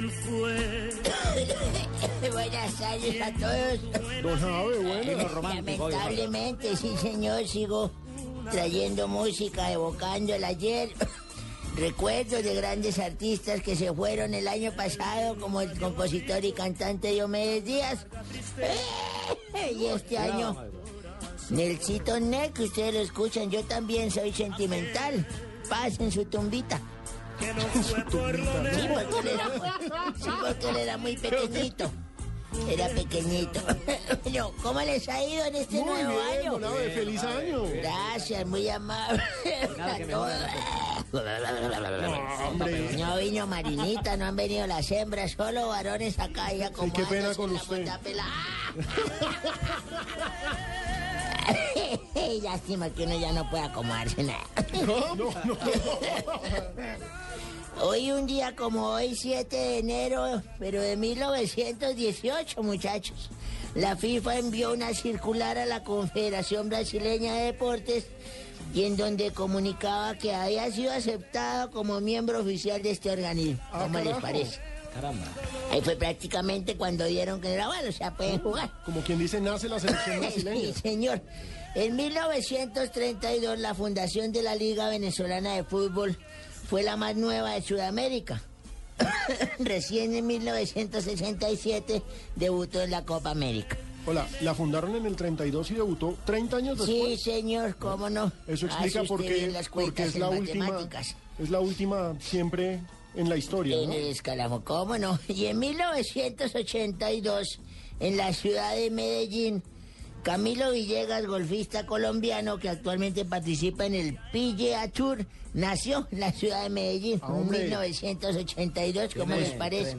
¿Quién fue? Buenas tardes a todos. Don Javi, bueno. Lamentablemente, sí, señor, sigo trayendo música, evocando el ayer. Recuerdos de grandes artistas que se fueron el año pasado, como el compositor y cantante Diomedes Díaz. Y este año, Nelsito Neck, ustedes lo escuchan, yo también soy sentimental. Paz en su tumbita. Que no fue por lo Sí, porque él era, sí, porque él era muy pequeñito. Era pequeñito. Bueno, ¿cómo les ha ido en este Muy nuevo bien, año? feliz año. Gracias, muy amable. No vino Marinita, no han venido las hembras, solo varones acá ya como qué pena con usted. Lástima que uno ya no puede acomodarse nada. No, no, no. Hoy un día como hoy, 7 de enero, pero de 1918, muchachos. La FIFA envió una circular a la Confederación Brasileña de Deportes y en donde comunicaba que había sido aceptado como miembro oficial de este organismo. Ah, ¿Cómo les parece? Ahí fue prácticamente cuando dieron que era bueno, o sea, pueden jugar. Como quien dice, nace la selección Sí, brasileña. señor. En 1932 la fundación de la Liga Venezolana de Fútbol fue la más nueva de Sudamérica. Recién en 1967 debutó en la Copa América. Hola, la fundaron en el 32 y debutó 30 años Sí, después. señor, cómo no. Eso explica por qué, porque es la última, es la última siempre en la historia, En ¿no? el escalafón, ¿cómo no? Y en 1982, en la ciudad de Medellín, Camilo Villegas, golfista colombiano que actualmente participa en el PGA Tour, nació en la ciudad de Medellín Ah, en hombre. 1982, ¿cómo les parece?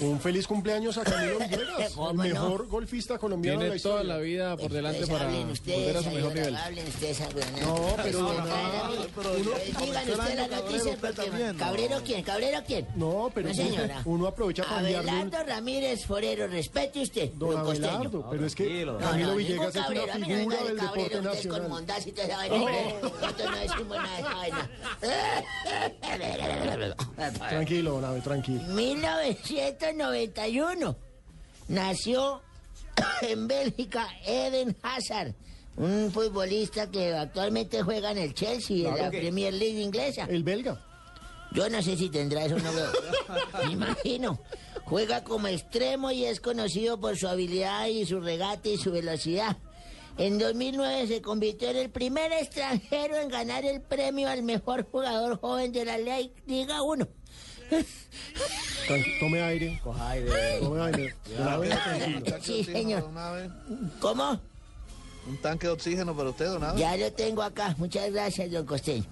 Un feliz cumpleaños a Camilo Villegas, ¿Cómo el no? mejor golfista colombiano de la Tiene toda la vida por delante Entonces, para hablen volver ustedes, a su mejor nivel. Hablen ustedes, hablen, No, pero no, no, no, Digan ustedes la noticia porque... ¿Cabrero quién? ¿Cabrero quién? No, pero No, señora. uno aprovecha para. Abelardo Ramírez Forero, respete usted. Don. Abelardo, pero es que No, Camilo no, Villegas ningún es una figura de del cabrero, deporte con nacional. mondaz y hombre. Nosotros no esa vaina. Tranquilo, don Abe, tranquilo. 1991 nació en Bélgica Eden Hazard, un futbolista que actualmente juega en el Chelsea, en la Premier League inglesa. El belga. Yo no sé si tendrá eso, no veo. Me imagino. Juega como extremo y es conocido por su habilidad y su regate y su velocidad. En 2009 se convirtió en el primer extranjero en ganar el premio al mejor jugador joven de la Ley- Liga 1. Tran- Tome aire. Tome aire. Abe, tranquilo. Sí, señor. ¿Cómo? Un tanque de oxígeno para usted, don Abe. Ya lo tengo acá. Muchas gracias, don Costeño.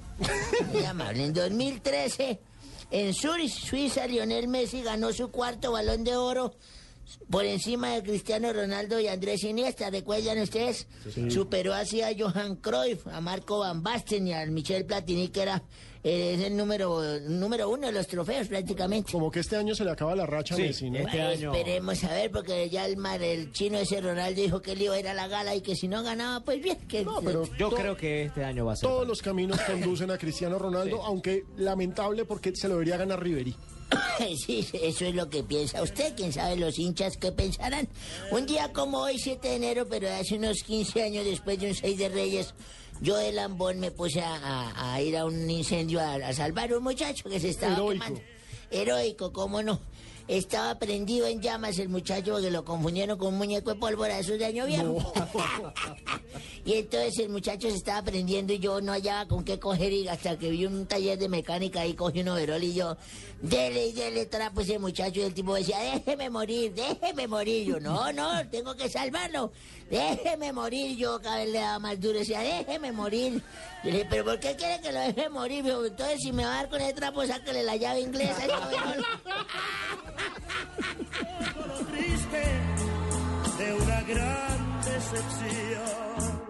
Muy amable. En 2013, en Suiza, Lionel Messi ganó su cuarto balón de oro por encima de Cristiano Ronaldo y Andrés Iniesta. ¿Recuerdan ustedes? Superó así a Johan Cruyff, a Marco Van Basten y a Michel Platini, que era eh, es el número, número uno de los trofeos prácticamente. Como que este año se le acaba la racha a Messi, ¿no? Bueno, Esperemos a ver, porque ya el, mar, el chino ese Ronaldo dijo que él iba a ir a la gala y que si no ganaba, pues bien. Que, No, pero Yo creo que este año va a ser. todos los caminos conducen a Cristiano Ronaldo, aunque lamentable porque se lo debería ganar Ribery. Sí, eso es lo que piensa usted. Quién sabe los hinchas qué pensarán. Un día como hoy, 7 de enero, pero hace unos 15 años después de un 6 de Reyes, yo de lambón me puse a, a- a ir a un incendio a, a salvar a un muchacho que se estaba Heroico. quemando. Heroico, cómo no. Estaba prendido en llamas el muchacho porque lo confundieron con un muñeco de pólvora, es de año viejo. y entonces el muchacho se estaba prendiendo y yo no hallaba con qué coger y hasta que vi un taller de mecánica y cogí un overol y yo, dele dele trapo ese muchacho y el tipo decía, déjeme morir, déjeme morir. Yo, no, no, tengo que salvarlo, déjeme morir. Yo cada vez le daba más duro, decía, déjeme morir. Yo le dije, pero ¿por qué quiere que lo deje morir? Entonces si me va a dar con ese trapo, sáquele la llave inglesa. Triste de una gran decepción.